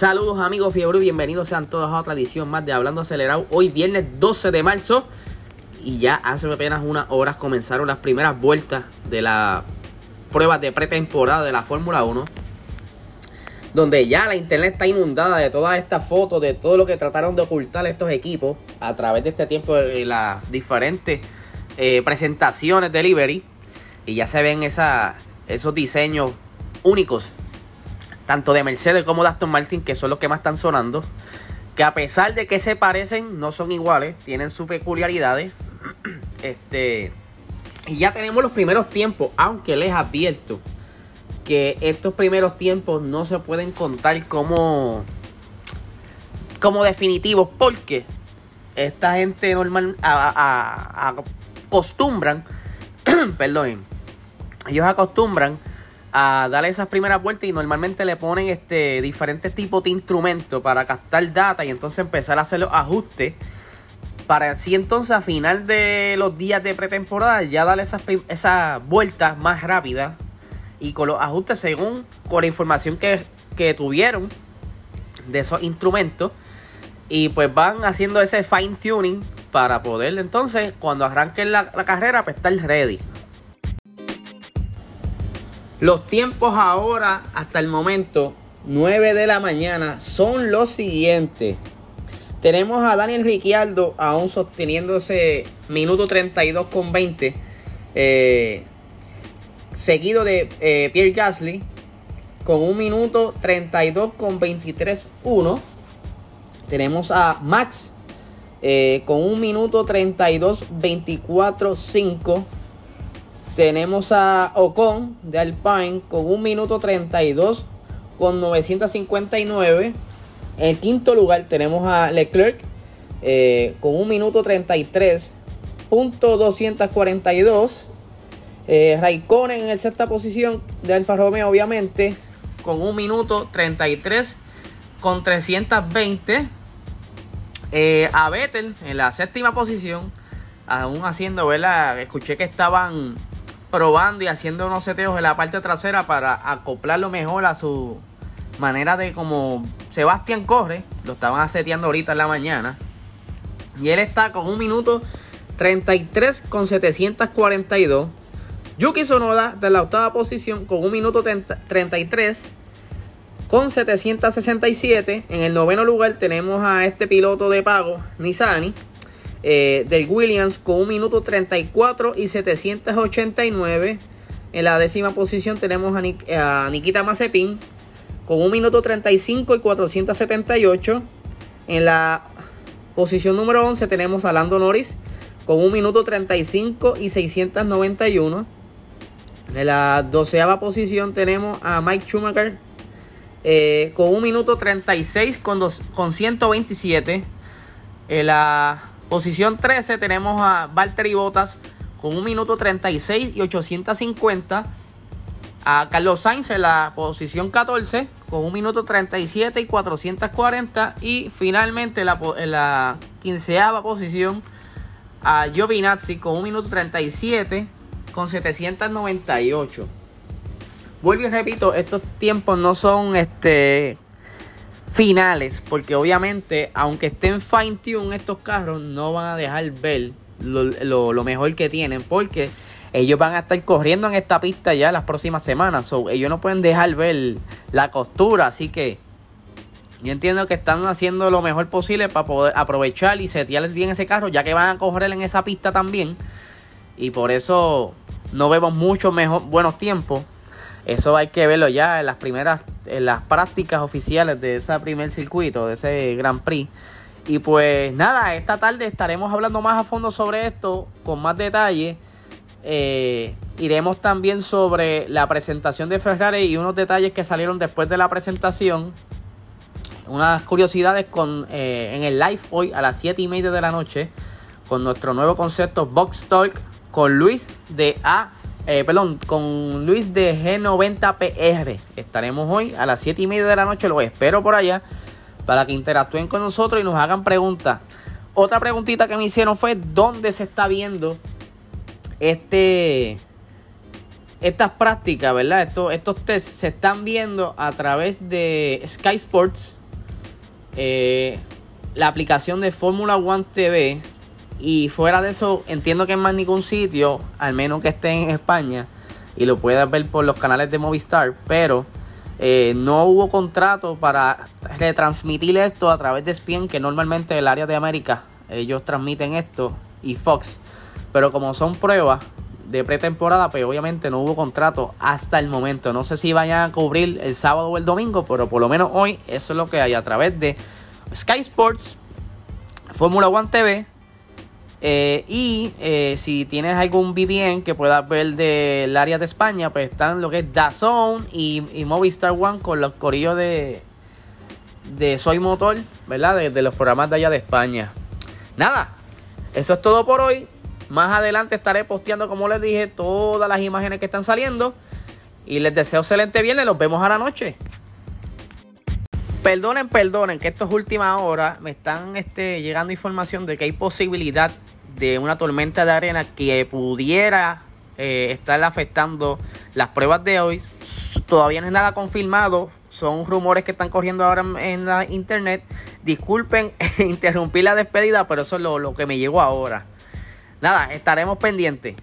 Saludos amigos fiebre, bienvenidos sean todos a otra edición más de Hablando Acelerado. Hoy viernes 12 de marzo y ya hace apenas unas horas comenzaron las primeras vueltas de la prueba de pretemporada de la Fórmula 1. Donde ya la internet está inundada de todas estas fotos, de todo lo que trataron de ocultar estos equipos a través de este tiempo de las diferentes eh, presentaciones de Liberty. Y ya se ven esos diseños únicos tanto de Mercedes como de Aston Martin, que son los que más están sonando, que a pesar de que se parecen, no son iguales, tienen sus peculiaridades. Este, y ya tenemos los primeros tiempos, aunque les advierto que estos primeros tiempos no se pueden contar como, como definitivos, porque esta gente normal acostumbran, perdón, ellos acostumbran a darle esas primeras vueltas y normalmente le ponen este diferentes tipos de instrumentos para captar data y entonces empezar a hacer los ajustes para así entonces a final de los días de pretemporada ya darle esas, esas vueltas más rápidas y con los ajustes según con la información que, que tuvieron de esos instrumentos y pues van haciendo ese fine tuning para poder entonces cuando arranquen la, la carrera pues estar ready los tiempos ahora, hasta el momento, 9 de la mañana, son los siguientes. Tenemos a Daniel Ricciardo aún sosteniéndose minuto 32 con 20. Eh, seguido de eh, Pierre Gasly con un minuto 32 con 23 1. Tenemos a Max eh, con un minuto 32 24 5. Tenemos a Ocon de Alpine con 1 minuto 32 con 959. En el quinto lugar tenemos a Leclerc eh, con 1 minuto 33 punto 242. Eh, Raikkonen en la sexta posición de Alfa Romeo obviamente con 1 minuto 33 con 320. Eh, a Vettel en la séptima posición aún haciendo, ¿verdad? Escuché que estaban probando y haciendo unos seteos en la parte trasera para acoplarlo mejor a su manera de como Sebastián corre. Lo estaban seteando ahorita en la mañana. Y él está con un minuto 33 con 742. Yuki Sonoda de la octava posición con un minuto 33 con 767. En el noveno lugar tenemos a este piloto de pago, Nisani eh, del Williams con un minuto 34 y 789. En la décima posición tenemos a, Nikita Mazepin con un minuto 35 y 478. En la posición número 11 tenemos a Lando Norris con un minuto 35 y 691. En la doceava posición tenemos a Mike Schumacher eh, con un minuto 36 con, con 127. En la Posición 13 tenemos a Valtteri Bottas con 1 minuto 36 y 850. A Carlos Sainz en la posición 14 con 1 minuto 37 y 440. Y finalmente en la, quinceava posición a Giovinazzi con 1 minuto 37 con 798. Vuelvo y repito, estos tiempos no son este finales, porque obviamente, aunque estén fine tune estos carros, no van a dejar ver lo, mejor que tienen, porque ellos van a estar corriendo en esta pista ya las próximas semanas. ellos no pueden dejar ver la costura, así que yo entiendo que están haciendo lo mejor posible para poder aprovechar y setear bien ese carro, ya que van a correr en esa pista también. Y por eso no vemos muchos buenos tiempos. Eso hay que verlo ya en las primeras, en las prácticas oficiales de ese primer circuito, de ese Grand Prix. Y pues nada, esta tarde estaremos hablando más a fondo sobre esto, con más detalle. Eh, iremos también sobre la presentación de Ferrari y unos detalles que salieron después de la presentación. Unas curiosidades con, eh, en el live hoy a las 7 y media de la noche con nuestro nuevo concepto Box Talk con Luis de A eh, perdón, con Luis de G90PR. Estaremos hoy a las 7 y media de la noche. Los espero por allá para que interactúen con nosotros y nos hagan preguntas. Otra preguntita que me hicieron fue: ¿dónde se está viendo este, estas prácticas, verdad? Estos, estos tests se están viendo a través de Sky Sports. eh, la aplicación de Fórmula One TV. Y fuera de eso, entiendo que en más ningún sitio, al menos que esté en España, y lo puedas ver por los canales de Movistar, pero eh, no hubo contrato para retransmitir esto a través de SPN, que normalmente el área de América ellos transmiten esto, y Fox. Pero como son pruebas de pretemporada, pues obviamente no hubo contrato hasta el momento. No sé si vayan a cubrir el sábado o el domingo, pero por lo menos hoy eso es lo que hay a través de Sky Sports, Fórmula One TV. Eh, y eh, si tienes algún VPN que puedas ver del área de España, pues están lo que es DAZN y, y Movistar One con los corillos de, de Soy Motor, ¿verdad? de los programas de allá de España. Nada, eso es todo por hoy. Más adelante estaré posteando, como les dije, todas las imágenes que están saliendo. Y les deseo excelente viernes. Los vemos a la noche. Perdonen, perdonen que estas últimas horas me están este, llegando información de que hay posibilidad de una tormenta de arena que pudiera eh, estar afectando las pruebas de hoy. Todavía no es nada confirmado. Son rumores que están corriendo ahora en la internet. Disculpen interrumpir la despedida, pero eso es lo, lo que me llegó ahora. Nada, estaremos pendientes.